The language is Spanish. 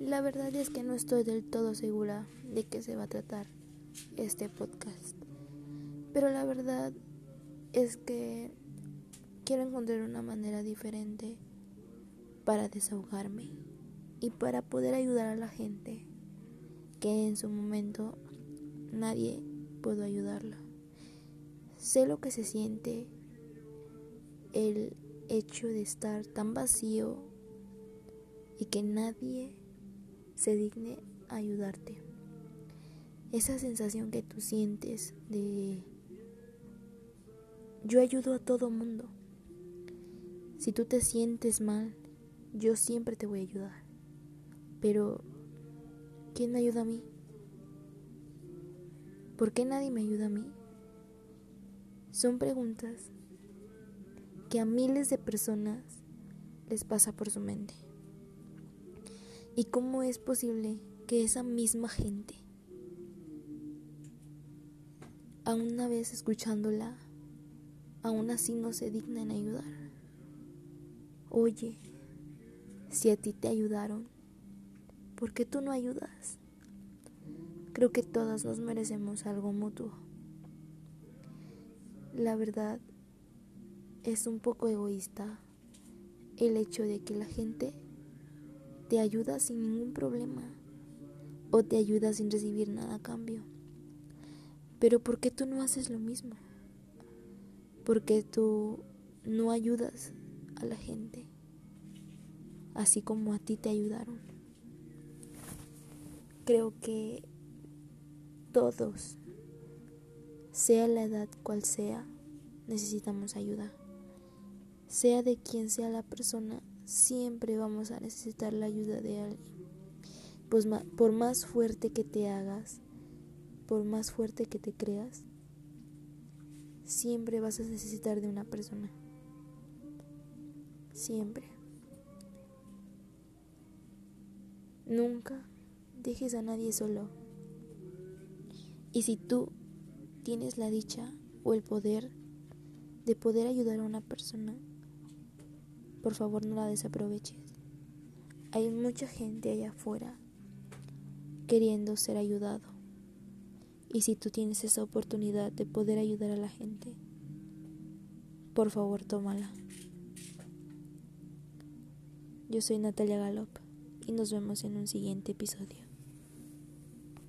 La verdad es que no estoy del todo segura de qué se va a tratar este podcast. Pero la verdad es que quiero encontrar una manera diferente para desahogarme y para poder ayudar a la gente que en su momento nadie pudo ayudarla. Sé lo que se siente el hecho de estar tan vacío y que nadie se digne ayudarte. Esa sensación que tú sientes de yo ayudo a todo mundo. Si tú te sientes mal, yo siempre te voy a ayudar. Pero, ¿quién me ayuda a mí? ¿Por qué nadie me ayuda a mí? Son preguntas que a miles de personas les pasa por su mente. ¿Y cómo es posible que esa misma gente, a una vez escuchándola, aún así no se digna en ayudar? Oye, si a ti te ayudaron, ¿por qué tú no ayudas? Creo que todas nos merecemos algo mutuo. La verdad es un poco egoísta el hecho de que la gente te ayuda sin ningún problema o te ayuda sin recibir nada a cambio. Pero ¿por qué tú no haces lo mismo? ¿Por qué tú no ayudas a la gente así como a ti te ayudaron? Creo que todos sea la edad cual sea, necesitamos ayuda. Sea de quien sea la persona, siempre vamos a necesitar la ayuda de alguien. Pues por más fuerte que te hagas, por más fuerte que te creas, siempre vas a necesitar de una persona. Siempre. Nunca dejes a nadie solo. Y si tú tienes la dicha o el poder de poder ayudar a una persona, por favor no la desaproveches. Hay mucha gente allá afuera queriendo ser ayudado. Y si tú tienes esa oportunidad de poder ayudar a la gente, por favor tómala. Yo soy Natalia Galop y nos vemos en un siguiente episodio.